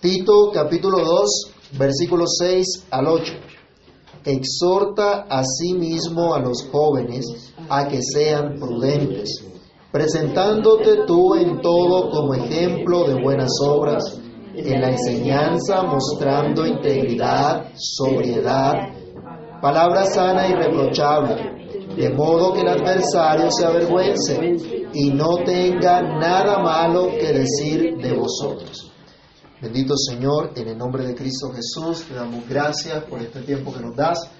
Tito capítulo 2, versículos 6 al 8. Exhorta a sí mismo a los jóvenes a que sean prudentes, presentándote tú en todo como ejemplo de buenas obras, en la enseñanza mostrando integridad, sobriedad, palabra sana y reprochable, de modo que el adversario se avergüence y no tenga nada malo que decir de vosotros. Bendito Señor, en el nombre de Cristo Jesús, te damos gracias por este tiempo que nos das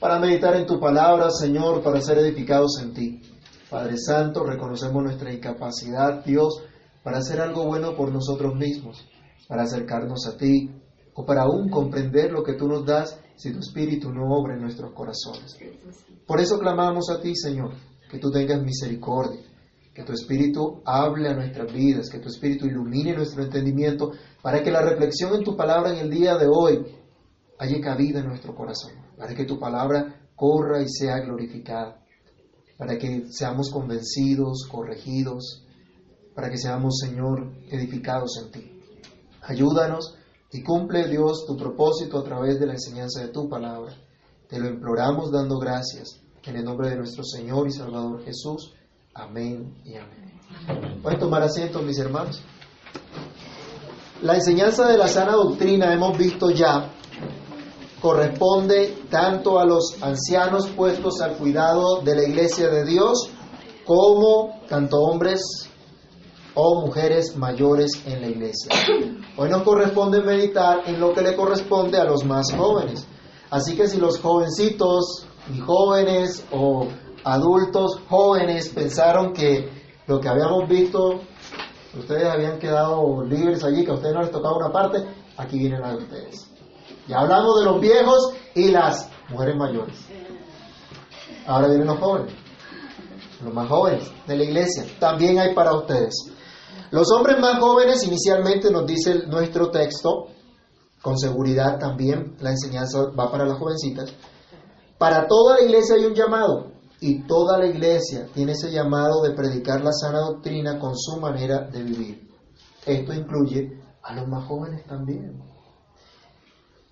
para meditar en tu palabra, Señor, para ser edificados en ti. Padre Santo, reconocemos nuestra incapacidad, Dios, para hacer algo bueno por nosotros mismos, para acercarnos a ti o para aún comprender lo que tú nos das si tu Espíritu no obra en nuestros corazones. Por eso clamamos a ti, Señor, que tú tengas misericordia, que tu Espíritu hable a nuestras vidas, que tu Espíritu ilumine nuestro entendimiento, para que la reflexión en tu palabra en el día de hoy haya cabida en nuestro corazón, para que tu palabra corra y sea glorificada, para que seamos convencidos, corregidos, para que seamos, Señor, edificados en ti. Ayúdanos y cumple, Dios, tu propósito a través de la enseñanza de tu palabra. Te lo imploramos dando gracias en el nombre de nuestro Señor y Salvador Jesús. Amén y amén. Pueden tomar asiento, mis hermanos. La enseñanza de la sana doctrina, hemos visto ya, corresponde tanto a los ancianos puestos al cuidado de la iglesia de Dios, como tanto hombres o mujeres mayores en la iglesia. Hoy nos corresponde meditar en lo que le corresponde a los más jóvenes. Así que si los jovencitos y jóvenes o adultos jóvenes pensaron que lo que habíamos visto, ustedes habían quedado libres allí, que a ustedes no les tocaba una parte, aquí vienen las de ustedes. Ya hablamos de los viejos y las mujeres mayores. Ahora vienen los jóvenes, los más jóvenes de la iglesia. También hay para ustedes. Los hombres más jóvenes, inicialmente nos dice nuestro texto, con seguridad también la enseñanza va para las jovencitas. Para toda la iglesia hay un llamado y toda la iglesia tiene ese llamado de predicar la sana doctrina con su manera de vivir. Esto incluye a los más jóvenes también.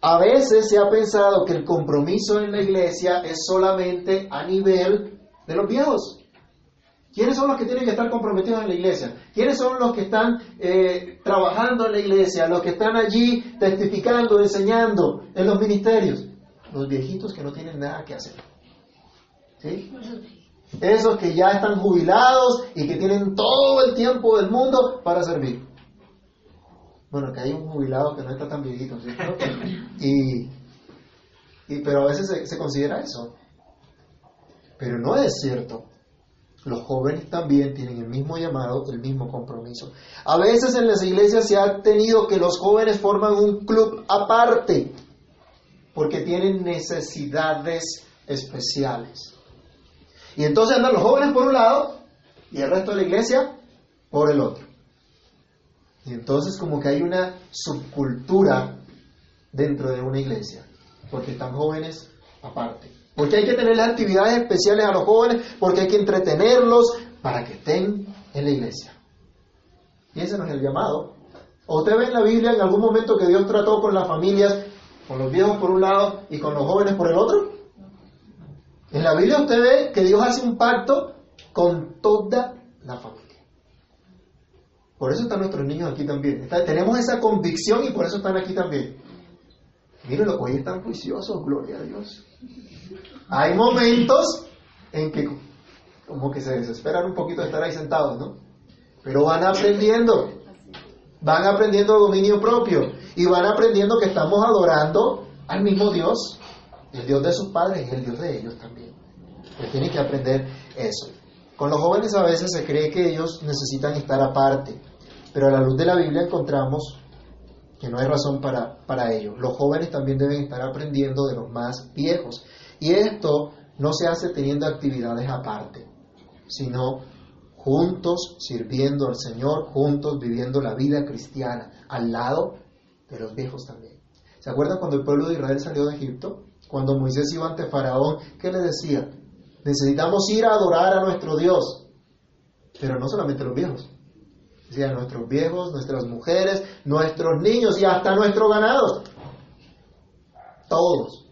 A veces se ha pensado que el compromiso en la iglesia es solamente a nivel de los viejos. ¿Quiénes son los que tienen que estar comprometidos en la iglesia? ¿Quiénes son los que están eh, trabajando en la iglesia? Los que están allí testificando, enseñando en los ministerios. Los viejitos que no tienen nada que hacer. ¿Sí? Esos que ya están jubilados y que tienen todo el tiempo del mundo para servir. Bueno, que hay un jubilado que no está tan viejito, ¿cierto? Y, y, pero a veces se, se considera eso. Pero no es cierto. Los jóvenes también tienen el mismo llamado, el mismo compromiso. A veces en las iglesias se ha tenido que los jóvenes forman un club aparte porque tienen necesidades especiales. Y entonces andan los jóvenes por un lado y el resto de la iglesia por el otro. Y entonces como que hay una subcultura dentro de una iglesia, porque están jóvenes aparte. Porque hay que tener las actividades especiales a los jóvenes, porque hay que entretenerlos para que estén en la iglesia. Y ese no es el llamado. ¿O usted ve en la Biblia en algún momento que Dios trató con las familias, con los viejos por un lado y con los jóvenes por el otro? En la Biblia usted ve que Dios hace un pacto con toda la familia. Por eso están nuestros niños aquí también. tenemos esa convicción y por eso están aquí también. Miren, los hoy están juiciosos, gloria a Dios. Hay momentos en que como que se desesperan un poquito de estar ahí sentados, ¿no? Pero van aprendiendo, van aprendiendo dominio propio y van aprendiendo que estamos adorando al mismo Dios, el Dios de sus padres y el Dios de ellos también. Que tienen que aprender eso. Con los jóvenes a veces se cree que ellos necesitan estar aparte, pero a la luz de la Biblia encontramos que no hay razón para, para ello. Los jóvenes también deben estar aprendiendo de los más viejos. Y esto no se hace teniendo actividades aparte, sino juntos sirviendo al Señor, juntos viviendo la vida cristiana, al lado de los viejos también. ¿Se acuerdan cuando el pueblo de Israel salió de Egipto? Cuando Moisés iba ante Faraón, ¿qué le decía? Necesitamos ir a adorar a nuestro Dios. Pero no solamente los viejos, Decía, nuestros viejos, nuestras mujeres, nuestros niños y hasta nuestros ganados. Todos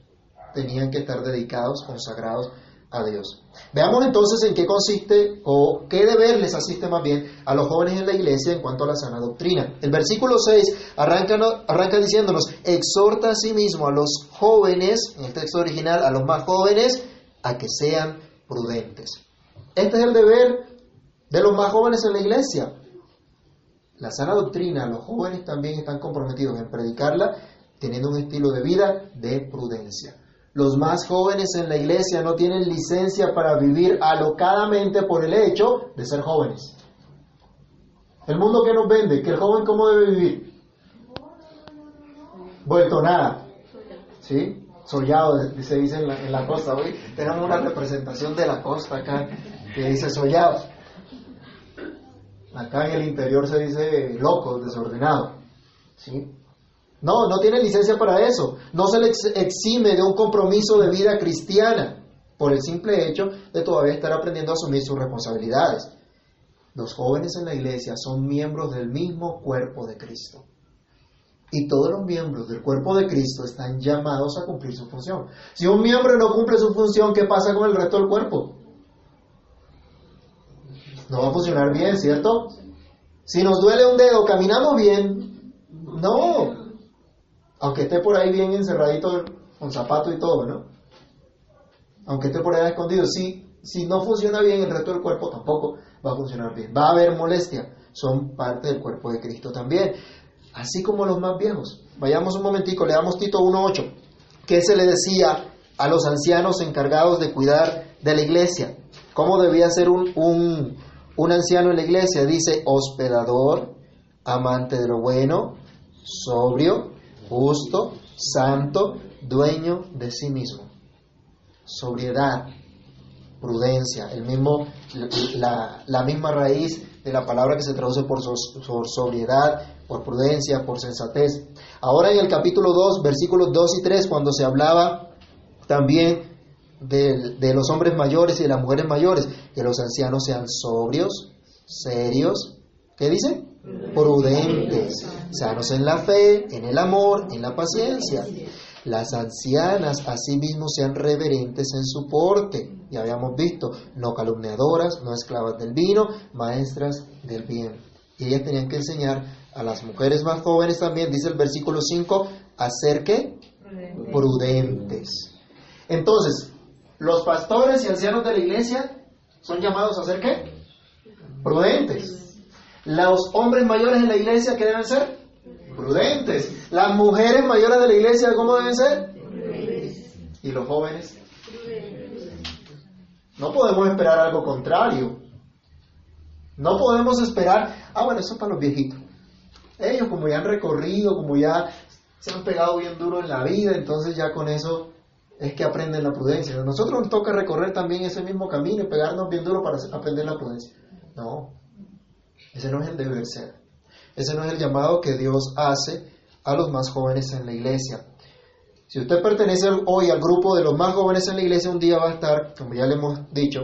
tenían que estar dedicados, consagrados a Dios. Veamos entonces en qué consiste o qué deber les asiste más bien a los jóvenes en la iglesia en cuanto a la sana doctrina. El versículo 6 arranca, arranca diciéndonos, exhorta a sí mismo a los jóvenes, en el texto original, a los más jóvenes, a que sean prudentes. Este es el deber de los más jóvenes en la iglesia. La sana doctrina, los jóvenes también están comprometidos en predicarla teniendo un estilo de vida de prudencia. Los más jóvenes en la iglesia no tienen licencia para vivir alocadamente por el hecho de ser jóvenes. El mundo que nos vende, que el joven cómo debe vivir. Vuelto nada. ¿Sí? Sollado, se dice en la, costa. Hoy tenemos una representación de la costa acá que dice sollado. Acá en el interior se dice loco, desordenado. ¿Sí? No, no tiene licencia para eso. No se le exime de un compromiso de vida cristiana por el simple hecho de todavía estar aprendiendo a asumir sus responsabilidades. Los jóvenes en la iglesia son miembros del mismo cuerpo de Cristo. Y todos los miembros del cuerpo de Cristo están llamados a cumplir su función. Si un miembro no cumple su función, ¿qué pasa con el resto del cuerpo? No va a funcionar bien, ¿cierto? Si nos duele un dedo, ¿caminamos bien? No, aunque esté por ahí bien encerradito con zapato y todo, ¿no? Aunque esté por ahí escondido, si, si no funciona bien el resto del cuerpo, tampoco va a funcionar bien. Va a haber molestia. Son parte del cuerpo de Cristo también. Así como los más viejos. Vayamos un momentico, leamos Tito 1.8. ¿Qué se le decía a los ancianos encargados de cuidar de la iglesia? ¿Cómo debía ser un, un, un anciano en la iglesia? Dice, hospedador, amante de lo bueno, sobrio, justo, santo, dueño de sí mismo. Sobriedad, prudencia, la, misma raíz de la palabra que se traduce por, sobriedad, por prudencia, por sensatez. Ahora en el capítulo 2, versículos 2 y 3, cuando se hablaba también de, de, los hombres mayores y de las mujeres mayores, que los ancianos sean sobrios, serios, ¿qué dice? Prudentes, sanos en la fe, en el amor, en la paciencia. Las ancianas asimismo sean reverentes en su porte, ya habíamos visto, no calumniadoras, no esclavas del vino, maestras del bien. Y ellas tenían que enseñar a las mujeres más jóvenes también, dice el versículo 5, a ser qué? Prudentes. Entonces, los pastores y ancianos de la iglesia son llamados a ser qué? Prudentes. Los hombres mayores en la iglesia, ¿qué deben ser? Prudentes. Las mujeres mayores de la iglesia, ¿cómo deben ser? ¿Y los jóvenes? No podemos esperar algo contrario. No podemos esperar, ah, bueno, eso es para los viejitos. Ellos como ya han recorrido, como ya se han pegado bien duro en la vida, entonces ya con eso es que aprenden la prudencia. A nosotros nos toca recorrer también ese mismo camino y pegarnos bien duro para aprender la prudencia. No, ese no es el deber ser. Ese no es el llamado que Dios hace a los más jóvenes en la iglesia. Si usted pertenece hoy al grupo de los más jóvenes en la iglesia, un día va a estar, como ya le hemos dicho,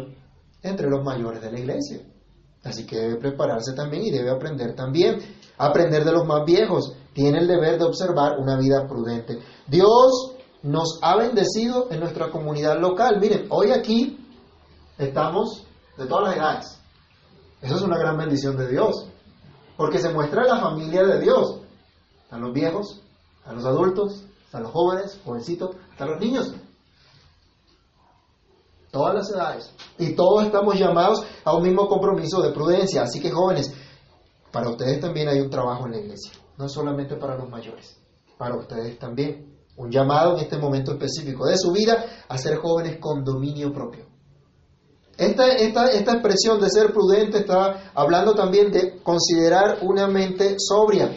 entre los mayores de la iglesia. Así que debe prepararse también y debe aprender también. Aprender de los más viejos. Tiene el deber de observar una vida prudente. Dios nos ha bendecido en nuestra comunidad local. Miren, hoy aquí estamos de todas las edades. Eso es una gran bendición de Dios, porque se muestra la familia de Dios. a los viejos, a los adultos, a los jóvenes, jovencitos, hasta los niños. Todas las edades. Y todos estamos llamados a un mismo compromiso de prudencia. Así que jóvenes, para ustedes también hay un trabajo en la iglesia. No solamente para los mayores, para ustedes también. Un llamado en este momento específico de su vida a ser jóvenes con dominio propio. Esta, expresión de ser prudente está hablando también de considerar una mente sobria,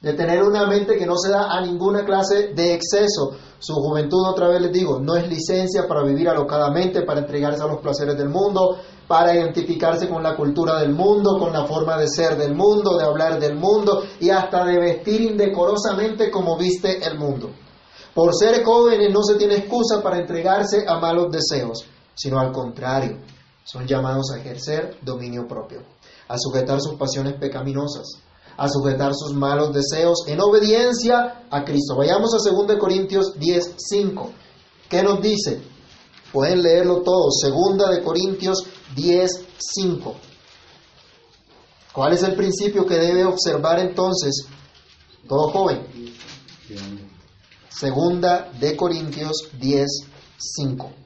de tener una mente que no se da a ninguna clase de exceso. Su juventud, otra vez les digo, no es licencia para vivir alocadamente, para entregarse a los placeres del mundo, para identificarse con la cultura del mundo, con la forma de ser del mundo, de hablar del mundo y hasta de vestir indecorosamente como viste el mundo. Por ser jóvenes no se tiene excusa para entregarse a malos deseos sino al contrario, son llamados a ejercer dominio propio. a sujetar sus pasiones pecaminosas, a sujetar sus malos deseos en obediencia a Cristo. Vayamos a 2 Corintios 10, 5. ¿Qué nos dice? Pueden leerlo todo. 2 de Corintios 10, 5. ¿Cuál es el principio que debe observar entonces todo joven? Segunda de Corintios 10, 5.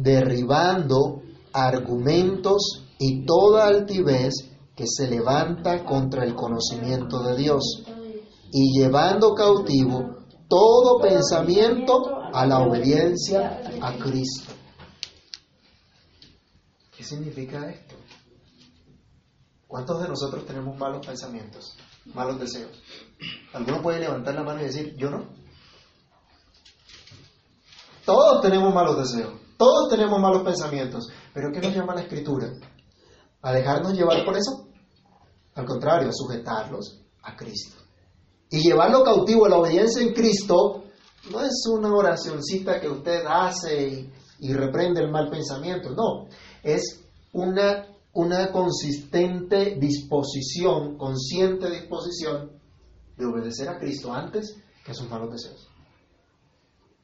Derribando argumentos y toda altivez que se levanta contra el conocimiento de Dios y llevando cautivo todo pensamiento a la obediencia a Cristo. ¿Qué significa esto? ¿Cuántos de nosotros tenemos malos pensamientos, malos deseos? ¿Alguno puede levantar la mano y decir, yo no? Todos tenemos malos deseos, todos tenemos malos pensamientos, pero ¿qué nos llama la escritura? ¿A dejarnos llevar por eso? Al contrario, a sujetarlos a Cristo. Y llevarlo cautivo a la obediencia en Cristo no es una oracioncita que usted hace y, y reprende el mal pensamiento, no, es una, una consistente disposición, consciente disposición de obedecer a Cristo antes que a sus malos deseos.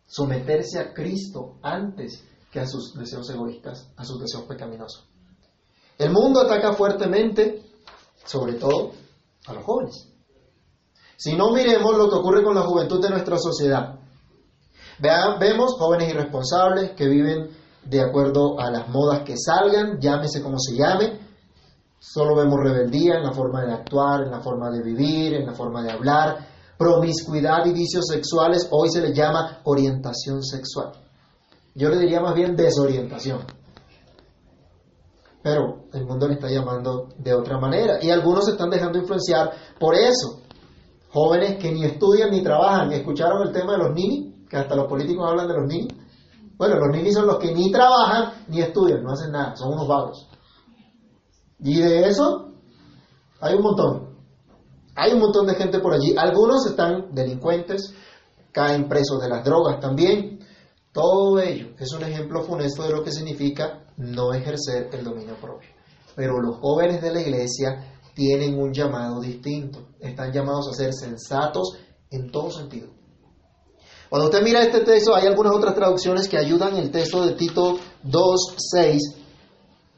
Someterse a Cristo antes que a sus deseos egoístas, a sus deseos pecaminosos. El mundo ataca fuertemente, sobre todo, a los jóvenes. Si no miremos lo que ocurre con la juventud de nuestra sociedad. Vemos jóvenes irresponsables que viven de acuerdo a las modas que salgan, llámese como se llame. Solo vemos rebeldía en la forma de actuar, en la forma de vivir, en la forma de hablar. Promiscuidad y vicios sexuales hoy se les llama orientación sexual. Yo le diría más bien desorientación. Pero el mundo le está llamando de otra manera. Y algunos se están dejando influenciar por eso. Jóvenes que ni estudian ni trabajan. ¿Escucharon el tema de los ninis? Que hasta los políticos hablan de los ninis. Bueno, los ninis son los que ni trabajan ni estudian, no hacen nada, son unos vagos. Y de eso hay un montón. Hay un montón de gente por allí. Algunos están delincuentes, caen presos de las drogas también. Todo ello es un ejemplo funesto de lo que significa no ejercer el dominio propio. Pero los jóvenes de la iglesia tienen un llamado distinto. Están llamados a ser sensatos en todo sentido. Cuando usted mira este texto, hay algunas otras traducciones que ayudan el texto de Tito 2.6.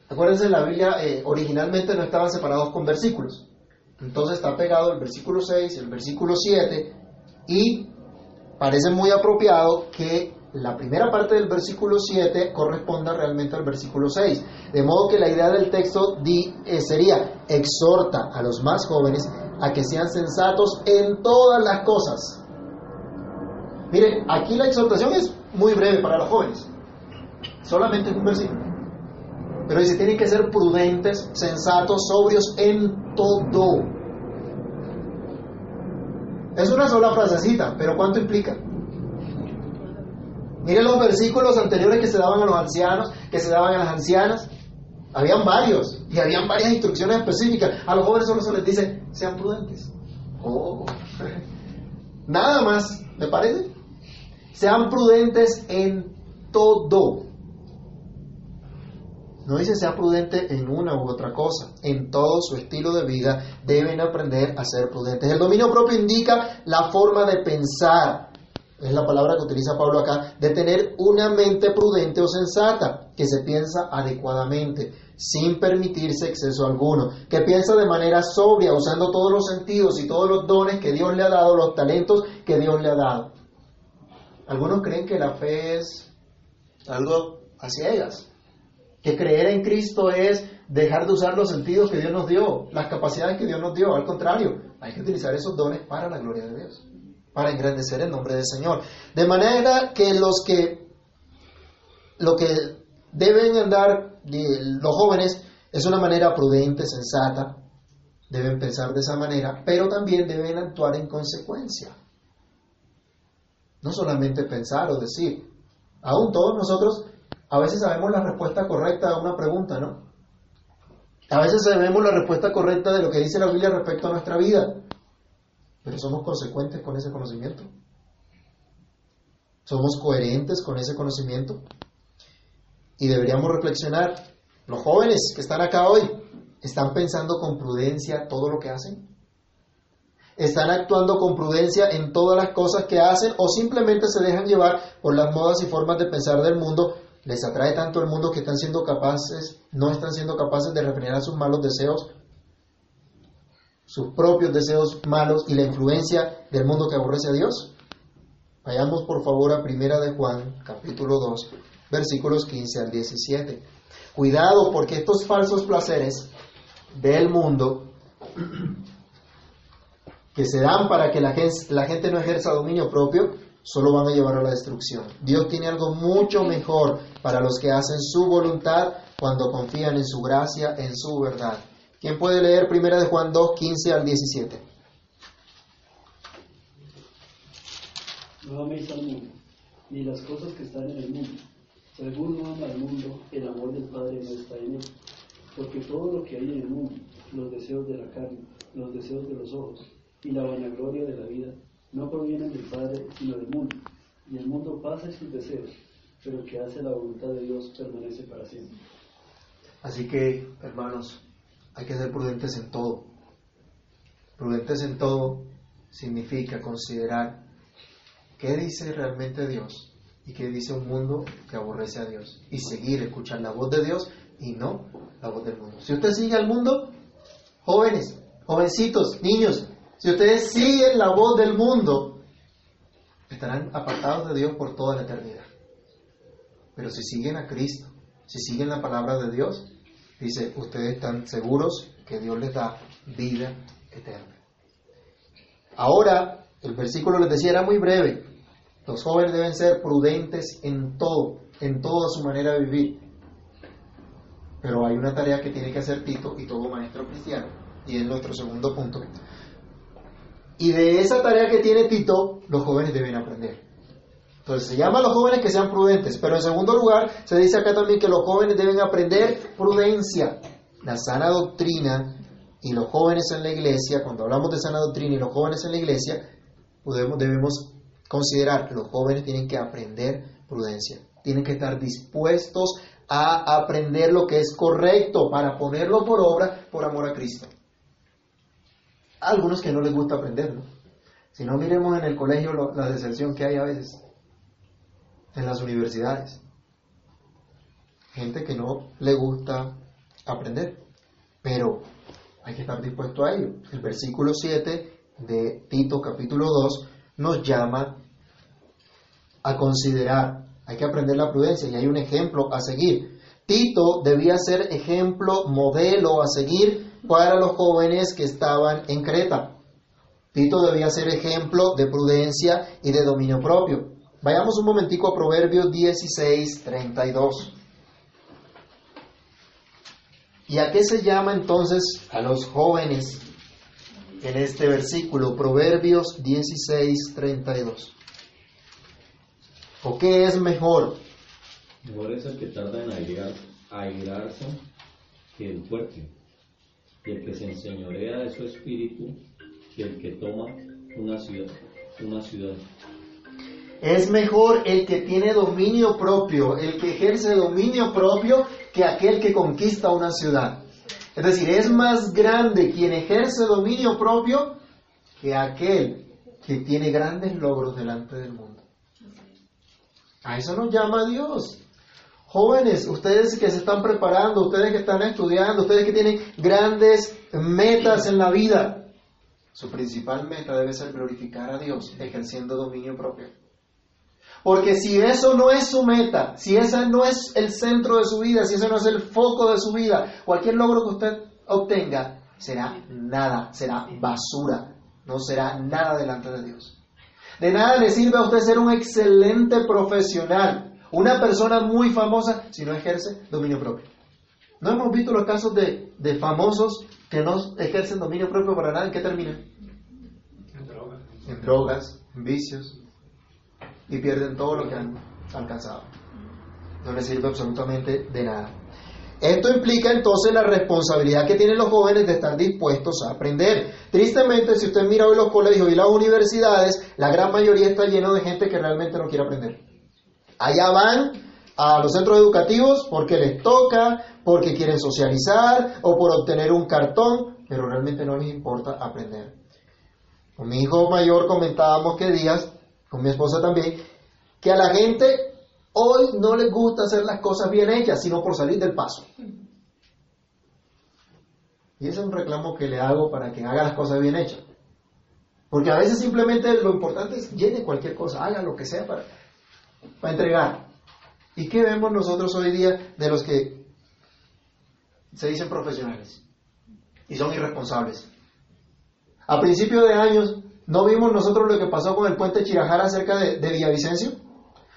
Acuérdense, la Biblia eh, originalmente no estaban separados con versículos. Entonces está pegado el versículo 6 y el versículo 7 y parece muy apropiado que la primera parte del versículo 7 corresponda realmente al versículo 6. De modo que la idea del texto eh, sería, exhorta a los más jóvenes a que sean sensatos en todas las cosas. Miren, aquí la exhortación es muy breve para los jóvenes. Solamente es un versículo. Pero dice, tienen que ser prudentes, sensatos, sobrios en todo. Es una sola frasecita, pero ¿cuánto implica? Miren los versículos anteriores que se daban a los ancianos, que se daban a las ancianas. Habían varios y habían varias instrucciones específicas. A los jóvenes solo se les dice, sean prudentes. Nada más, ¿me parece? Sean prudentes en todo. No dice sea prudente en una u otra cosa. En todo su estilo de vida deben aprender a ser prudentes. El dominio propio indica la forma de pensar, es la palabra que utiliza Pablo acá, de tener una mente prudente o sensata, que se piensa adecuadamente, sin permitirse exceso alguno, que piensa de manera sobria, usando todos los sentidos y todos los dones que Dios le ha dado, los talentos que Dios le ha dado. Algunos creen que la fe es algo hacia ellas, que creer en Cristo es dejar de usar los sentidos que Dios nos dio, las capacidades que Dios nos dio, al contrario, hay que utilizar esos dones para la gloria de Dios para engrandecer el nombre del Señor. De manera que los que lo que deben andar los jóvenes es una manera prudente, sensata, deben pensar de esa manera, pero también deben actuar en consecuencia. No solamente pensar o decir. Aún todos nosotros a veces sabemos la respuesta correcta a una pregunta, ¿no? A veces sabemos la respuesta correcta de lo que dice la Biblia respecto a nuestra vida pero somos consecuentes con ese conocimiento. ¿Somos coherentes con ese conocimiento? Y deberíamos reflexionar, los jóvenes que están acá hoy, ¿están pensando con prudencia todo lo que hacen? ¿Están actuando con prudencia en todas las cosas que hacen o simplemente se dejan llevar por las modas y formas de pensar del mundo? ¿Les atrae tanto el mundo que están siendo capaces, no están siendo capaces de refrenar sus malos deseos, sus propios deseos malos y la influencia del mundo que aborrece a Dios? Vayamos por favor a Primera de Juan, capítulo 2, versículos 15 al 17. Cuidado porque estos falsos placeres del mundo que se dan para que la gente, la gente no ejerza dominio propio, solo van a llevar a la destrucción. Dios tiene algo mucho mejor para los que hacen su voluntad cuando confían en su gracia, en su verdad. ¿Quién puede leer 1 de Juan 2, 15 al 17? No améis al mundo, ni las cosas que están en el mundo. Si alguno ama al mundo, el amor del Padre no está en él. Porque todo lo que hay en el mundo, los deseos de la carne, los deseos de los ojos y la vanagloria de la vida, no provienen del Padre, sino del mundo. Y el mundo pasa sus deseos, pero el que hace la voluntad de Dios permanece para siempre. Así que, hermanos, hay que ser prudentes en todo. Prudentes en todo significa considerar qué dice realmente Dios y qué dice un mundo que aborrece a Dios. Y seguir, escuchar la voz de Dios y no la voz del mundo. Si usted sigue al mundo, jóvenes, jovencitos, niños, si ustedes siguen la voz del mundo, estarán apartados de Dios por toda la eternidad. Pero si siguen a Cristo, si siguen la palabra de Dios, dice, ustedes están seguros que Dios les da vida eterna. Ahora, el versículo les decía era muy breve. Los jóvenes deben ser prudentes en todo, en toda su manera de vivir. Pero hay una tarea que tiene que hacer Tito y todo maestro cristiano, y es nuestro segundo punto. Y de esa tarea que tiene Tito, los jóvenes deben aprender. Entonces se llama a los jóvenes que sean prudentes, pero en segundo lugar se dice acá también que los jóvenes deben aprender prudencia, la sana doctrina y los jóvenes en la iglesia, cuando hablamos de sana doctrina y los jóvenes en la iglesia, debemos considerar que los jóvenes tienen que aprender prudencia, tienen que estar dispuestos a aprender lo que es correcto para ponerlo por obra por amor a Cristo. algunos que no les gusta aprenderlo. Si no miremos en el colegio la deserción que hay a veces, en las universidades. Gente que no le gusta aprender, pero hay que estar dispuesto a ello. El versículo 7 de Tito capítulo 2 nos llama a considerar, hay que aprender la prudencia y hay un ejemplo a seguir. Tito debía ser ejemplo, modelo a seguir para los jóvenes que estaban en Creta. Tito debía ser ejemplo de prudencia y de dominio propio. Vayamos un momentico a Proverbios 16, 32. ¿Y a qué se llama entonces a los jóvenes en este versículo? Proverbios 16, 32. ¿O qué es mejor? Mejor es el que tarda en airarse que el fuerte, y el que se enseñorea de su espíritu que el que toma una ciudad. Una ciudad. Es mejor el que tiene dominio propio, el que ejerce dominio propio, que aquel que conquista una ciudad. Es decir, es más grande quien ejerce dominio propio que aquel que tiene grandes logros delante del mundo. A eso nos llama Dios. Jóvenes, ustedes que se están preparando, ustedes que están estudiando, ustedes que tienen grandes metas en la vida, su principal meta debe ser glorificar a Dios ejerciendo dominio propio. Porque si eso no es su meta, si ese no es el centro de su vida, si ese no es el foco de su vida, cualquier logro que usted obtenga será nada, será basura, no será nada delante de Dios. De nada le sirve a usted ser un excelente profesional, una persona muy famosa, si no ejerce dominio propio. ¿No hemos visto los casos de, de famosos que no ejercen dominio propio para nada? ¿En qué terminan? En drogas. En drogas, en vicios, y pierden todo lo que han alcanzado. No les sirve absolutamente de nada. Esto implica entonces la responsabilidad que tienen los jóvenes de estar dispuestos a aprender. Tristemente, si usted mira hoy los colegios y las universidades, la gran mayoría está lleno de gente que realmente no quiere aprender. Allá van a los centros educativos porque les toca, porque quieren socializar o por obtener un cartón, pero realmente no les importa aprender. Con mi hijo mayor comentábamos que días, con mi esposa también, que a la gente hoy no les gusta hacer las cosas bien hechas, sino por salir del paso. Y ese es un reclamo que le hago para que haga las cosas bien hechas. Porque a veces simplemente lo importante es llene cualquier cosa, haga lo que sea para, para entregar. ¿Y qué vemos nosotros hoy día de los que se dicen profesionales y son irresponsables? A principios de años, ¿no vimos nosotros lo que pasó con el puente Chirajara cerca de, Villavicencio?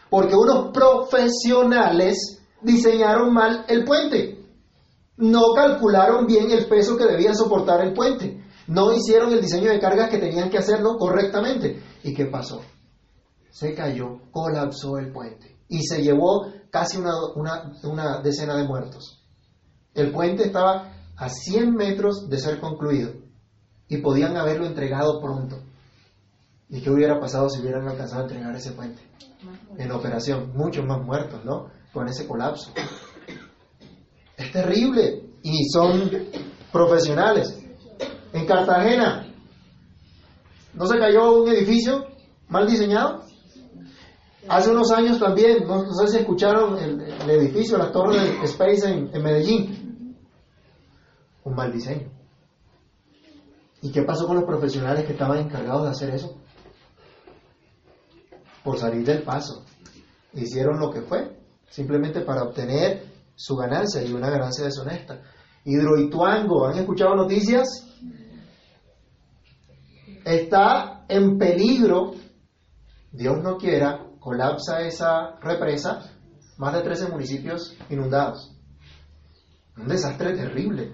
Porque unos profesionales diseñaron mal el puente. No calcularon bien el peso que debía soportar el puente. No hicieron el diseño de cargas que tenían que hacerlo correctamente. ¿Y qué pasó? Se cayó, colapsó el puente y se llevó casi una, una, una decena de muertos. El puente estaba a 100 metros de ser concluido y podían haberlo entregado pronto. ¿Y qué hubiera pasado si hubieran alcanzado a entregar ese puente? En operación, muchos más muertos, ¿no? Con ese colapso. Es terrible y son profesionales. En Cartagena, ¿no se cayó un edificio mal diseñado? Hace unos años también, no, sé si escucharon el, edificio, la torre de Space en Medellín. Un mal diseño. ¿Y qué pasó con los profesionales que estaban encargados de hacer eso? Por salir del paso. Hicieron lo que fue, simplemente para obtener su ganancia y una ganancia deshonesta. Hidroituango, ¿han escuchado noticias? Está en peligro, Dios no quiera, colapsa esa represa, más de 13 municipios inundados. Un desastre terrible.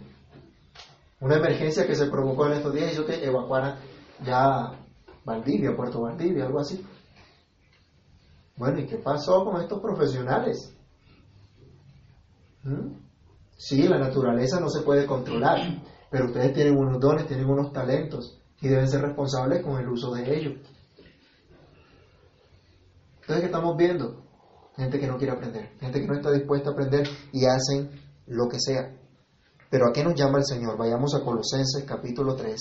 Una emergencia que se provocó en estos días hizo que evacuaran ya Valdivia, Puerto Valdivia, algo así. Bueno, ¿y qué pasó con estos profesionales? ¿Mm? Sí, la naturaleza no se puede controlar, pero ustedes tienen unos dones, tienen unos talentos y deben ser responsables con el uso de ellos. Entonces, ¿qué estamos viendo? Gente que no quiere aprender, gente que no está dispuesta a aprender y hacen lo que sea. Pero ¿a qué nos llama el Señor? Vayamos a Colosenses capítulo 3,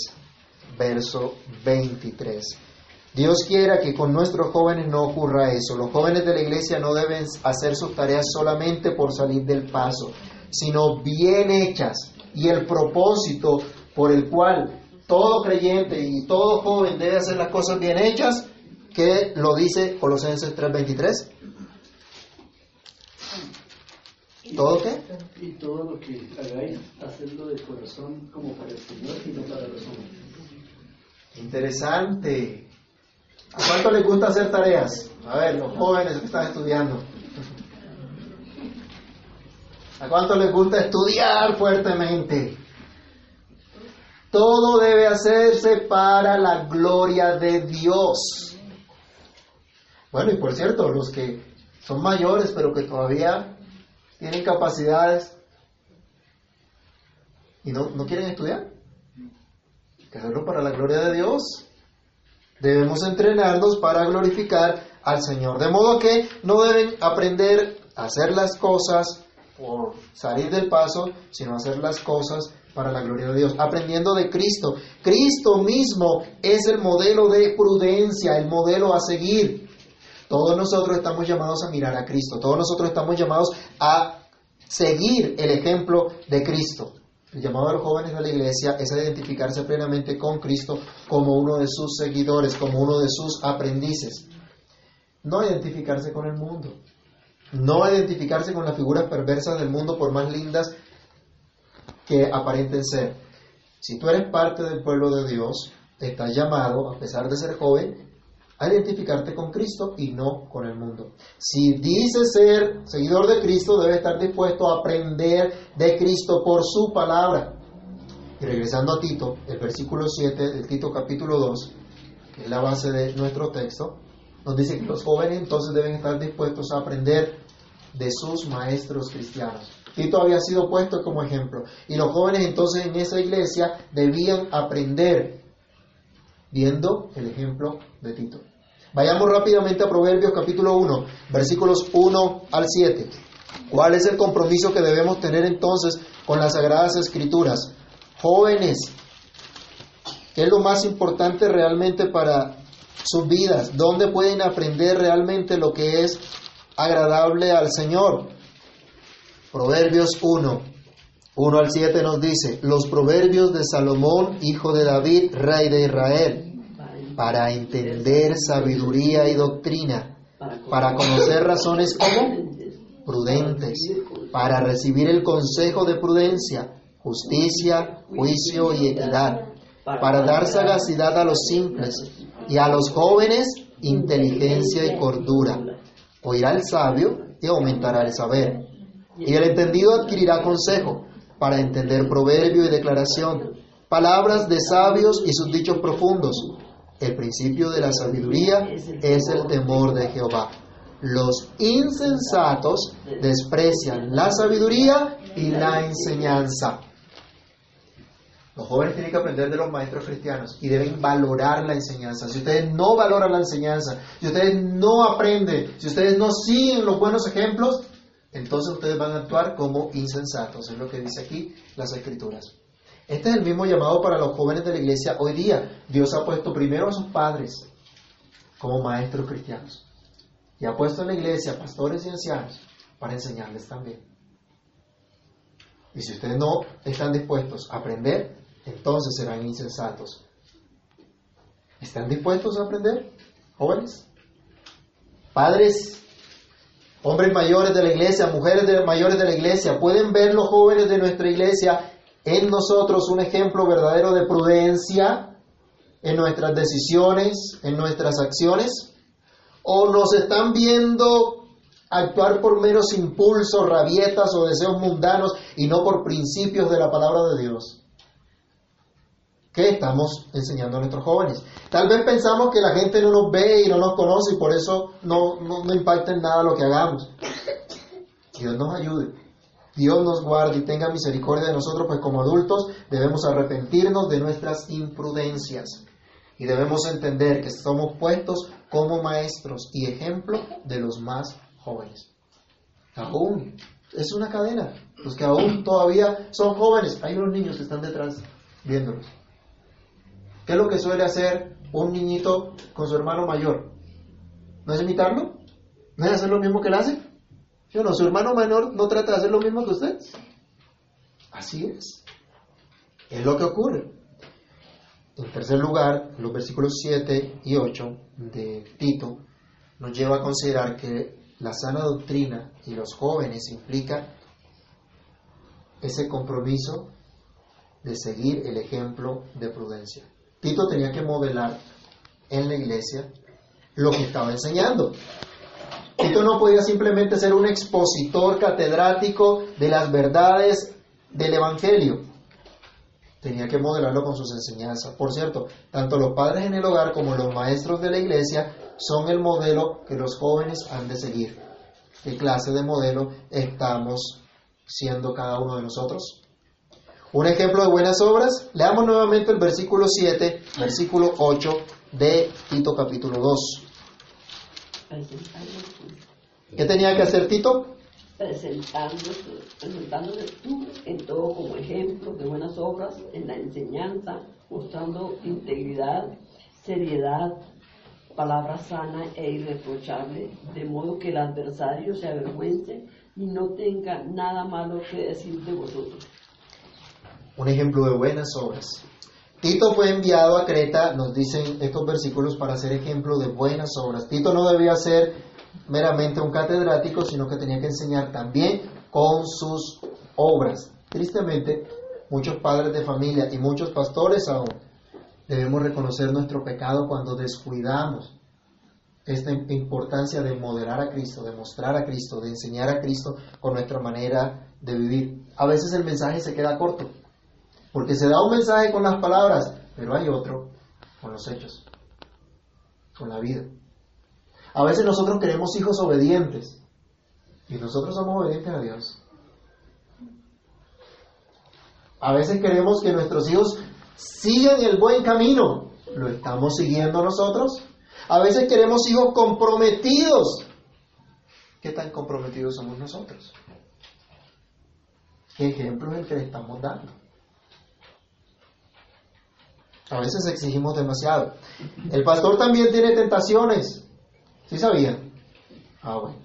verso 23. Dios quiera que con nuestros jóvenes no ocurra eso. Los jóvenes de la iglesia no deben hacer sus tareas solamente por salir del paso, sino bien hechas. Y el propósito por el cual todo creyente y todo joven debe hacer las cosas bien hechas, que lo dice Colosenses 3:23. ¿Todo qué? Y todo lo que hagáis, hacedlo de corazón como para el Señor y no para los hombres. Interesante. ¿A cuánto les gusta hacer tareas? A ver, los jóvenes que están estudiando. ¿A cuánto les gusta estudiar fuertemente? Todo debe hacerse para la gloria de Dios. Bueno, y por cierto, los que son mayores pero que todavía tienen capacidades y no, no quieren estudiar, que hacerlo para la gloria de Dios. Debemos entrenarnos para glorificar al Señor. De modo que no deben aprender a hacer las cosas por salir del paso, sino hacer las cosas para la gloria de Dios, aprendiendo de Cristo. Cristo mismo es el modelo de prudencia, el modelo a seguir. Todos nosotros estamos llamados a mirar a Cristo, todos nosotros estamos llamados a seguir el ejemplo de Cristo. El llamado a los jóvenes de la iglesia es a identificarse plenamente con Cristo como uno de sus seguidores, como uno de sus aprendices. No identificarse con el mundo, no identificarse con las figuras perversas del mundo por más lindas que aparenten ser. Si tú eres parte del pueblo de Dios, estás llamado, a pesar de ser joven, a identificarte con Cristo y no con el mundo. Si dices ser seguidor de Cristo, debe estar dispuesto a aprender de Cristo por su palabra. Y regresando a Tito, el versículo 7 del Tito capítulo 2, que es la base de nuestro texto, nos dice que los jóvenes entonces deben estar dispuestos a aprender de sus maestros cristianos. Tito había sido puesto como ejemplo. Y los jóvenes entonces en esa iglesia debían aprender viendo el ejemplo de Tito. Vayamos rápidamente a Proverbios capítulo 1, versículos 1 al 7. ¿Cuál es el compromiso que debemos tener entonces con las sagradas escrituras? Jóvenes, ¿qué es lo más importante realmente para sus vidas? ¿Dónde pueden aprender realmente lo que es agradable al Señor? Proverbios 1, 1 al 7 nos dice, los proverbios de Salomón, hijo de David, rey de Israel, para entender sabiduría y doctrina, para conocer razones como prudentes, para recibir el consejo de prudencia, justicia, juicio y equidad, para dar sagacidad a los simples y a los jóvenes inteligencia y cordura. Oirá el sabio y aumentará el saber. Y el entendido adquirirá consejo para entender proverbio y declaración, palabras de sabios y sus dichos profundos. El principio de la sabiduría es el temor de Jehová. Los insensatos desprecian la sabiduría y la enseñanza. Los jóvenes tienen que aprender de los maestros cristianos y deben valorar la enseñanza. Si ustedes no valoran la enseñanza, si ustedes no aprenden, si ustedes no siguen los buenos ejemplos, entonces ustedes van a actuar como insensatos. Es lo que dice aquí las escrituras. Este es el mismo llamado para los jóvenes de la iglesia hoy día. Dios ha puesto primero a sus padres como maestros cristianos. Y ha puesto en la iglesia pastores y ancianos para enseñarles también. Y si ustedes no están dispuestos a aprender, entonces serán insensatos. ¿Están dispuestos a aprender, jóvenes? Padres, hombres mayores de la iglesia, mujeres mayores de la iglesia, ¿pueden ver los jóvenes de nuestra iglesia en nosotros un ejemplo verdadero de prudencia en nuestras decisiones, en nuestras acciones? ¿O nos están viendo actuar por meros impulsos, rabietas o deseos mundanos y no por principios de la palabra de Dios? ¿Qué estamos enseñando a nuestros jóvenes? Tal vez pensamos que la gente no nos ve y no nos conoce y por eso no, no, no impacta en nada lo que hagamos. Dios nos ayude. Dios nos guarde y tenga misericordia de nosotros, pues como adultos debemos arrepentirnos de nuestras imprudencias y debemos entender que somos puestos como maestros y ejemplo de los más jóvenes. Aún es una cadena. Los que aún todavía son jóvenes, hay unos niños que están detrás viéndolos. ¿Qué es lo que suele hacer un niñito con su hermano mayor? ¿No es imitarlo? ¿No es hacer lo mismo que él hace? ¿Sí o no? Su hermano menor no trata de hacer lo mismo que usted. Así es. Es lo que ocurre. En tercer lugar, los versículos 7 y 8 de Tito nos lleva a considerar que la sana doctrina y los jóvenes implica ese compromiso de seguir el ejemplo de prudencia. Tito tenía que modelar en la iglesia lo que estaba enseñando. Tito no podía simplemente ser un expositor catedrático de las verdades del Evangelio. Tenía que modelarlo con sus enseñanzas. Por cierto, tanto los padres en el hogar como los maestros de la iglesia son el modelo que los jóvenes han de seguir. ¿Qué clase de modelo estamos siendo cada uno de nosotros? Un ejemplo de buenas obras, leamos nuevamente el versículo 7, versículo 8 de Tito capítulo 2. ¿Qué tenía que hacer Tito? Presentándose, tú en todo como ejemplo de buenas obras, en la enseñanza, mostrando integridad, seriedad, palabra sana e irreprochable, de modo que el adversario se avergüence y no tenga nada malo que decir de vosotros. Un ejemplo de buenas obras. Tito fue enviado a Creta, nos dicen estos versículos, para ser ejemplo de buenas obras. Tito no debía ser meramente un catedrático, sino que tenía que enseñar también con sus obras. Tristemente, muchos padres de familia y muchos pastores aún debemos reconocer nuestro pecado cuando descuidamos esta importancia de moderar a Cristo, de mostrar a Cristo, de enseñar a Cristo con nuestra manera de vivir. A veces el mensaje se queda corto, porque se da un mensaje con las palabras, pero hay otro con los hechos, con la vida. A veces nosotros queremos hijos obedientes y nosotros somos obedientes a Dios. A veces queremos que nuestros hijos sigan el buen camino. ¿Lo estamos siguiendo nosotros? A veces queremos hijos comprometidos. ¿Qué tan comprometidos somos nosotros? ¿Qué ejemplo es el que le estamos dando? A veces exigimos demasiado. El pastor también tiene tentaciones. ¿Sí sabían? Ah, bueno.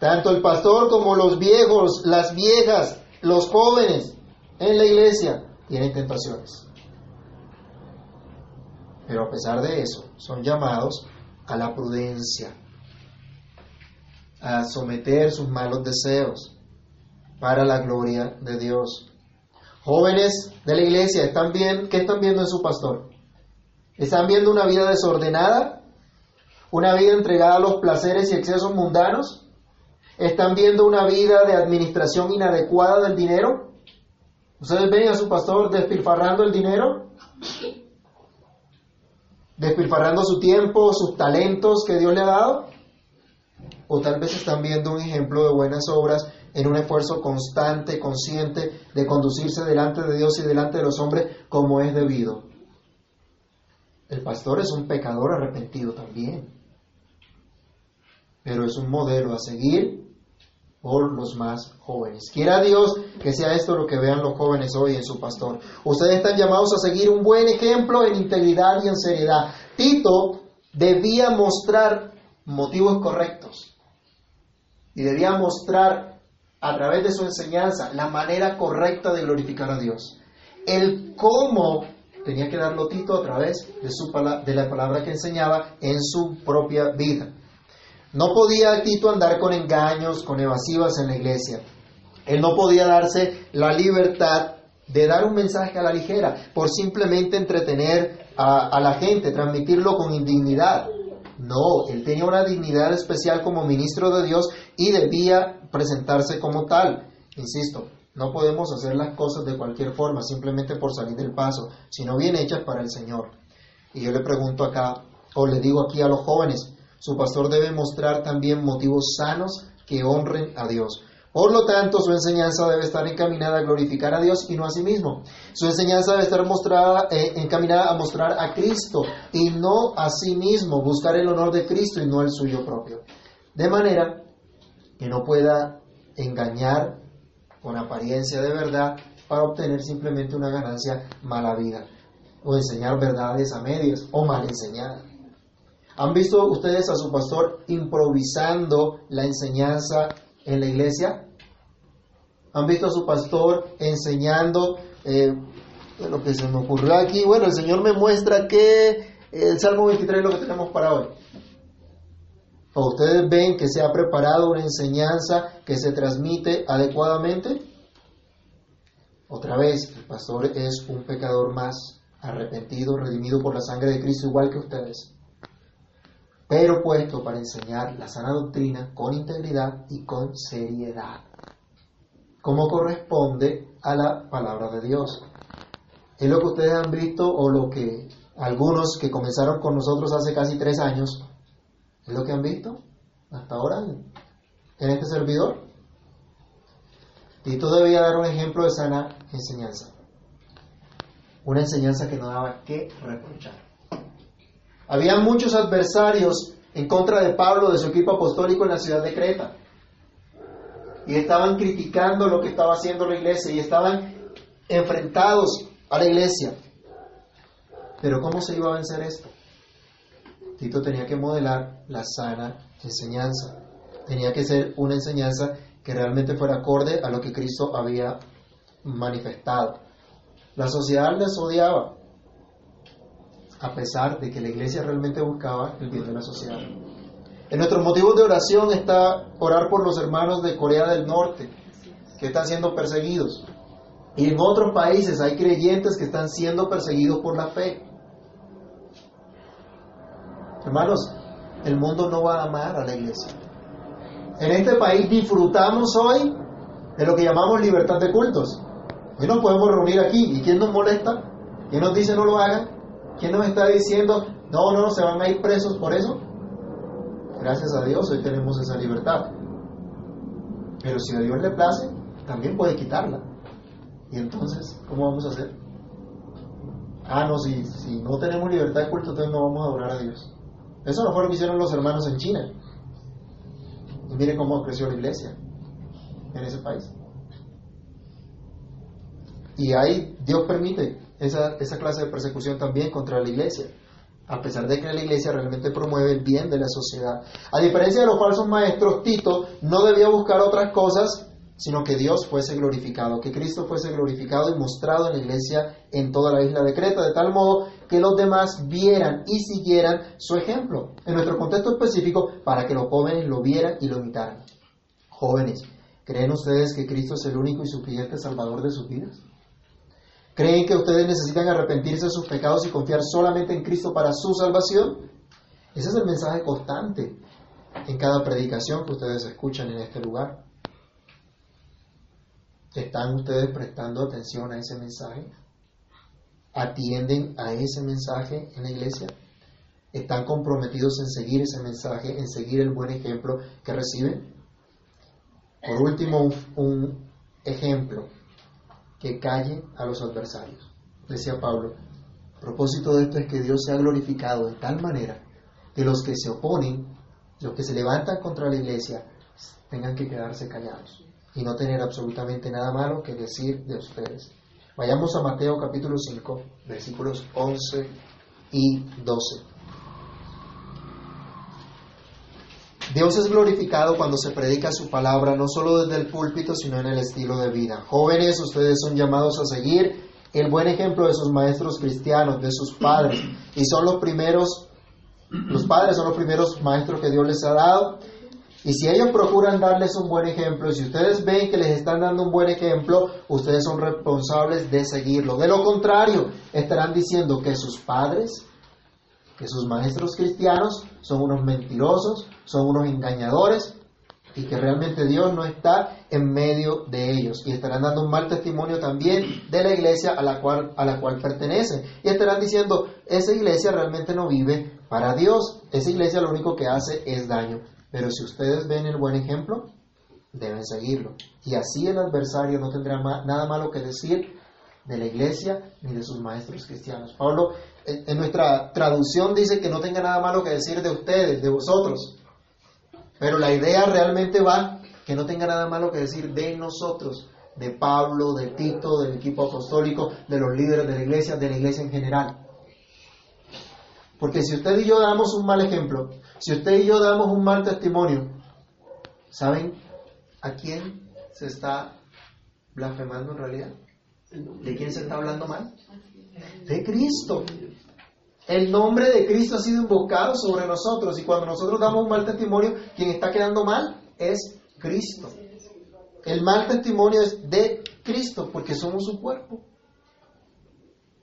Tanto el pastor como los viejos, las viejas, los jóvenes en la iglesia tienen tentaciones. Pero a pesar de eso, son llamados a la prudencia, a someter sus malos deseos para la gloria de Dios. Jóvenes de la iglesia, ¿están bien? ¿qué están viendo en su pastor? ¿Están viendo una vida desordenada? ¿Una vida entregada a los placeres y excesos mundanos? ¿Están viendo una vida de administración inadecuada del dinero? ¿Ustedes ven a su pastor despilfarrando el dinero? ¿Despilfarrando su tiempo, sus talentos que Dios le ha dado? ¿O tal vez están viendo un ejemplo de buenas obras en un esfuerzo constante, consciente de conducirse delante de Dios y delante de los hombres como es debido? El pastor es un pecador arrepentido también, pero es un modelo a seguir por los más jóvenes. Quiera Dios que sea esto lo que vean los jóvenes hoy en su pastor. Ustedes están llamados a seguir un buen ejemplo en integridad y en seriedad. Tito debía mostrar motivos correctos y debía mostrar a través de su enseñanza la manera correcta de glorificar a Dios. El cómo tenía que darlo Tito a través de, su, de la palabra que enseñaba en su propia vida. No podía Tito andar con engaños, con evasivas en la iglesia. Él no podía darse la libertad de dar un mensaje a la ligera por simplemente entretener a, a la gente, transmitirlo con indignidad. No, él tenía una dignidad especial como ministro de Dios y debía presentarse como tal. Insisto, no podemos hacer las cosas de cualquier forma, simplemente por salir del paso, sino bien hechas para el Señor. Y yo le pregunto acá, o le digo aquí a los jóvenes, su pastor debe mostrar también motivos sanos que honren a Dios. Por lo tanto, su enseñanza debe estar encaminada a glorificar a Dios y no a sí mismo. Su enseñanza debe estar mostrada, eh, encaminada a mostrar a Cristo y no a sí mismo, buscar el honor de Cristo y no el suyo propio. De manera que no pueda engañar con apariencia de verdad para obtener simplemente una ganancia mala vida o enseñar verdades a medias o mal enseñadas. ¿Han visto ustedes a su pastor improvisando la enseñanza en la iglesia? ¿Han visto a su pastor enseñando eh, lo que se me ocurrió aquí? Bueno, el Señor me muestra que el Salmo 23 es lo que tenemos para hoy. ¿O ustedes ven que se ha preparado una enseñanza que se transmite adecuadamente? Otra vez, el pastor es un pecador más, arrepentido, redimido por la sangre de Cristo, igual que ustedes pero puesto para enseñar la sana doctrina con integridad y con seriedad, como corresponde a la palabra de Dios. Es lo que ustedes han visto o lo que algunos que comenzaron con nosotros hace casi tres años, es lo que han visto hasta ahora en este servidor. Tito debía dar un ejemplo de sana enseñanza. Una enseñanza que no daba que reprochar. Había muchos adversarios en contra de Pablo, de su equipo apostólico en la ciudad de Creta. Y estaban criticando lo que estaba haciendo la iglesia y estaban enfrentados a la iglesia. Pero ¿cómo se iba a vencer esto? Tito tenía que modelar la sana enseñanza. Tenía que ser una enseñanza que realmente fuera acorde a lo que Cristo había manifestado. La sociedad les odiaba, a pesar de que la iglesia realmente buscaba el bien de la sociedad. En nuestros motivos de oración está orar por los hermanos de Corea del Norte, que están siendo perseguidos. Y en otros países hay creyentes que están siendo perseguidos por la fe. Hermanos, el mundo no va a amar a la iglesia. En este país disfrutamos hoy de lo que llamamos libertad de cultos. Hoy nos podemos reunir aquí. ¿Y quién nos molesta? ¿Quién nos dice no lo hagan? ¿Quién nos está diciendo, no, no, se van a ir presos por eso? Gracias a Dios hoy tenemos esa libertad. Pero si a Dios le place, también puede quitarla. Y entonces, ¿cómo vamos a hacer? Ah, no, si, si no tenemos libertad de culto, entonces no vamos a adorar a Dios. Eso no fue lo que hicieron los hermanos en China. Y miren cómo creció la iglesia en ese país. Y ahí Dios permite esa, esa clase de persecución también contra la iglesia, a pesar de que la iglesia realmente promueve el bien de la sociedad. A diferencia de los falsos maestros, Tito no debía buscar otras cosas sino que Dios fuese glorificado, que Cristo fuese glorificado y mostrado en la iglesia en toda la isla de Creta, de tal modo que los demás vieran y siguieran su ejemplo. En nuestro contexto específico, para que los jóvenes lo vieran y lo imitaran. Jóvenes, ¿creen ustedes que Cristo es el único y suficiente Salvador de sus vidas? ¿Creen que ustedes necesitan arrepentirse de sus pecados y confiar solamente en Cristo para su salvación? Ese es el mensaje constante en cada predicación que ustedes escuchan en este lugar. ¿Están ustedes prestando atención a ese mensaje? ¿Atienden a ese mensaje en la iglesia? ¿Están comprometidos en seguir ese mensaje, en seguir el buen ejemplo que reciben? Por último, un, ejemplo que calle a los adversarios. Decía Pablo, el propósito de esto es que Dios sea glorificado de tal manera que los que se oponen, los que se levantan contra la iglesia, tengan que quedarse callados y no tener absolutamente nada malo que decir de ustedes. Vayamos a Mateo capítulo 5, versículos 11 y 12. Dios es glorificado cuando se predica su palabra, no solo desde el púlpito, sino en el estilo de vida. Jóvenes, ustedes son llamados a seguir el buen ejemplo de sus maestros cristianos, de sus padres. Y son los primeros, los padres son los primeros maestros que Dios les ha dado. Y si ellos procuran darles un buen ejemplo, y si ustedes ven que les están dando un buen ejemplo, ustedes son responsables de seguirlo. De lo contrario, estarán diciendo que sus padres, que sus maestros cristianos son unos mentirosos, son unos engañadores y que realmente Dios no está en medio de ellos y estarán dando un mal testimonio también de la iglesia a la cual a la cual pertenecen y estarán diciendo esa iglesia realmente no vive para Dios, esa iglesia lo único que hace es daño. Pero si ustedes ven el buen ejemplo, deben seguirlo. Y así el adversario no tendrá nada malo que decir de la iglesia ni de sus maestros cristianos. Pablo en nuestra traducción dice que no tenga nada malo que decir de ustedes, de vosotros. Pero la idea realmente va que no tenga nada malo que decir de nosotros, de Pablo, de Tito, del equipo apostólico, de los líderes de la iglesia, de la iglesia en general. Porque si usted y yo damos un mal ejemplo, si usted y yo damos un mal testimonio, ¿saben a quién se está blasfemando en realidad? ¿De quién se está hablando mal? De Cristo. El nombre de Cristo ha sido invocado sobre nosotros y cuando nosotros damos un mal testimonio, quien está quedando mal es Cristo. El mal testimonio es de Cristo porque somos su cuerpo.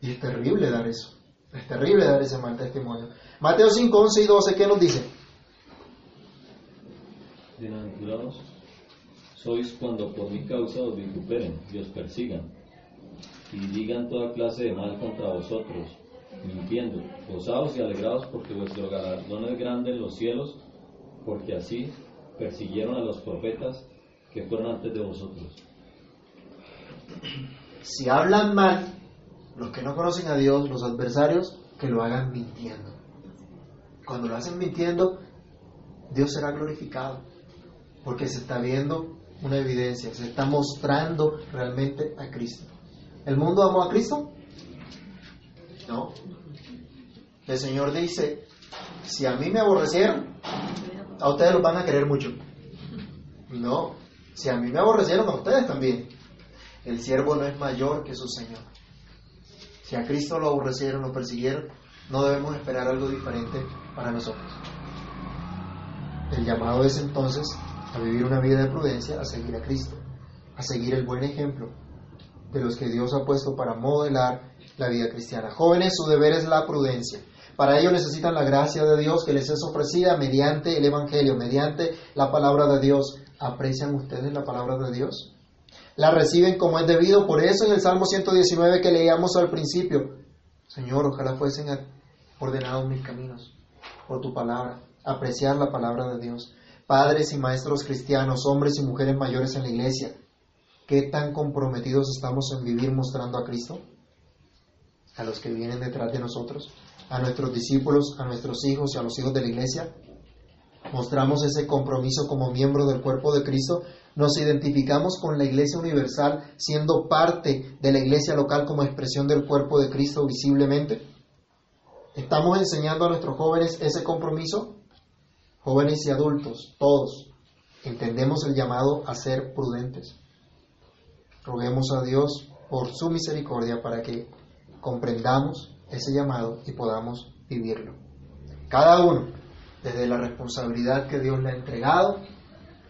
Y es terrible dar eso. Es terrible dar ese mal testimonio. Mateo 5, 11 y 12, ¿qué nos dice? Bienaventurados sois cuando por mi causa os vituperen y os persigan y digan toda clase de mal contra vosotros, mintiendo. Gozaos y alegraos porque vuestro galardón es grande en los cielos, porque así persiguieron a los profetas que fueron antes de vosotros. Si hablan mal, los que no conocen a Dios, los adversarios, que lo hagan mintiendo. Cuando lo hacen mintiendo, Dios será glorificado, porque se está viendo una evidencia, se está mostrando realmente a Cristo. ¿El mundo amó a Cristo? No. El Señor dice, si a mí me aborrecieron, a ustedes los van a querer mucho. No, si a mí me aborrecieron, a ustedes también. El siervo no es mayor que su Señor. Si a Cristo lo aborrecieron, lo persiguieron, no debemos esperar algo diferente para nosotros. El llamado es entonces a vivir una vida de prudencia, a seguir a Cristo, a seguir el buen ejemplo de los que Dios ha puesto para modelar la vida cristiana. Jóvenes, su deber es la prudencia. Para ello necesitan la gracia de Dios que les es ofrecida mediante el Evangelio, mediante la palabra de Dios. ¿Aprecian ustedes la palabra de Dios? La reciben como es debido. Por eso en el Salmo 119 que leíamos al principio, Señor, ojalá fuesen ordenados mis caminos por tu palabra. Apreciar la palabra de Dios. Padres y maestros cristianos, hombres y mujeres mayores en la iglesia, ¿qué tan comprometidos estamos en vivir mostrando a Cristo? a los que vienen detrás de nosotros, a nuestros discípulos, a nuestros hijos y a los hijos de la iglesia. Mostramos ese compromiso como miembro del cuerpo de Cristo. Nos identificamos con la iglesia universal siendo parte de la iglesia local como expresión del cuerpo de Cristo visiblemente. Estamos enseñando a nuestros jóvenes ese compromiso, jóvenes y adultos, todos. Entendemos el llamado a ser prudentes. Roguemos a Dios por su misericordia para que comprendamos ese llamado y podamos vivirlo. Cada uno, desde la responsabilidad que Dios le ha entregado,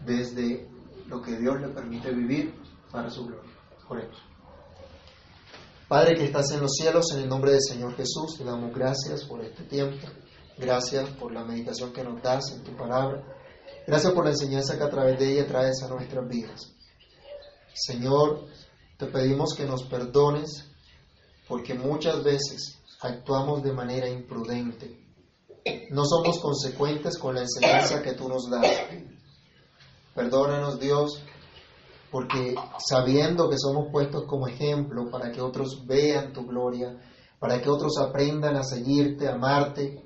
desde lo que Dios le permite vivir para su gloria. Oremos. Padre que estás en los cielos, en el nombre del Señor Jesús, te damos gracias por este tiempo. Gracias por la meditación que nos das en tu palabra. Gracias por la enseñanza que a través de ella traes a nuestras vidas. Señor, te pedimos que nos perdones porque muchas veces actuamos de manera imprudente. No somos consecuentes con la enseñanza que tú nos das. Perdónanos Dios porque sabiendo que somos puestos como ejemplo para que otros vean tu gloria, para que otros aprendan a seguirte, a amarte,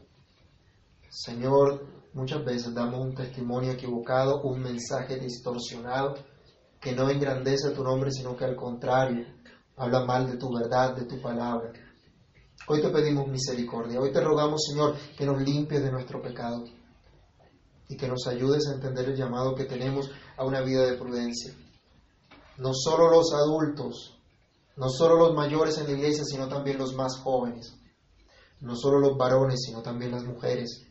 Señor, muchas veces damos un testimonio equivocado, un mensaje distorsionado que no engrandece tu nombre, sino que al contrario, habla mal de tu verdad, de tu palabra. Hoy te pedimos misericordia, hoy te rogamos, Señor, que nos limpies de nuestro pecado y que nos ayudes a entender el llamado que tenemos a una vida de prudencia. No solo los adultos, no solo los mayores en la iglesia, sino también los más jóvenes. No solo los varones, sino también las mujeres.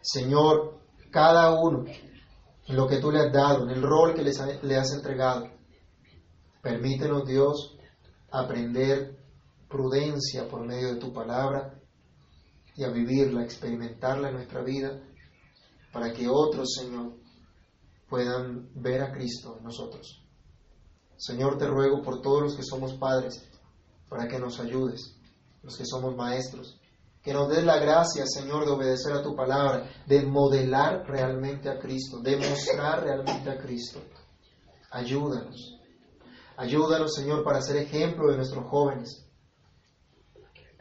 Señor, cada uno en lo que tú le has dado, en el rol que le has entregado. Permítenos, Dios, aprender prudencia por medio de tu palabra y a vivirla, a experimentarla en nuestra vida, para que otros, Señor, puedan ver a Cristo en nosotros. Señor, te ruego por todos los que somos padres, para que nos ayudes, los que somos maestros, que nos des la gracia, Señor, de obedecer a tu palabra, de modelar realmente a Cristo, de mostrar realmente a Cristo. Ayúdanos. Ayúdanos, Señor, para ser ejemplo de nuestros jóvenes,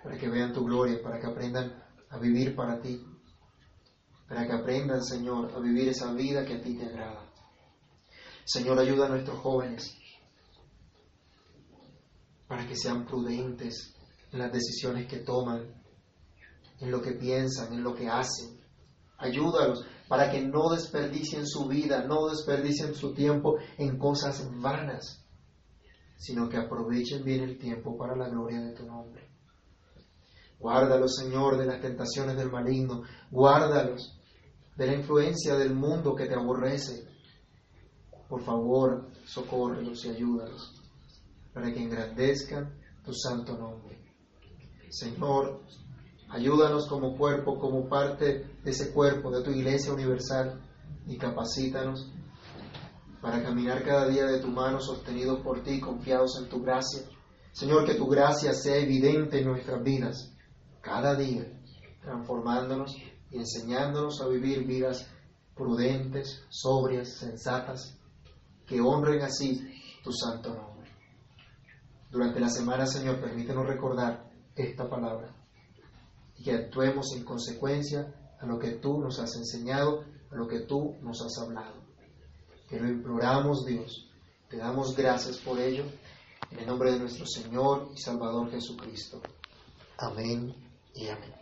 para que vean tu gloria, para que aprendan a vivir para ti, para que aprendan, Señor, a vivir esa vida que a ti te agrada. Señor, ayuda a nuestros jóvenes para que sean prudentes en las decisiones que toman, en lo que piensan, en lo que hacen. Ayúdalos para que no desperdicien su vida, no desperdicien su tiempo en cosas vanas, sino que aprovechen bien el tiempo para la gloria de tu nombre. Guárdalos, Señor, de las tentaciones del maligno. Guárdalos de la influencia del mundo que te aborrece. Por favor, socórrelos y ayúdalos para que engrandezcan tu santo nombre. Señor, Ayúdanos como cuerpo, como parte de ese cuerpo, de tu iglesia universal, y capacítanos para caminar cada día de tu mano, sostenidos por ti, confiados en tu gracia. Señor, que tu gracia sea evidente en nuestras vidas, cada día, transformándonos y enseñándonos a vivir vidas prudentes, sobrias, sensatas, que honren así tu santo nombre. Durante la semana, Señor, permítenos recordar esta palabra y que actuemos en consecuencia a lo que tú nos has enseñado, a lo que tú nos has hablado. Que lo imploramos, Dios. Te damos gracias por ello, en el nombre de nuestro Señor y Salvador Jesucristo. Amén y amén.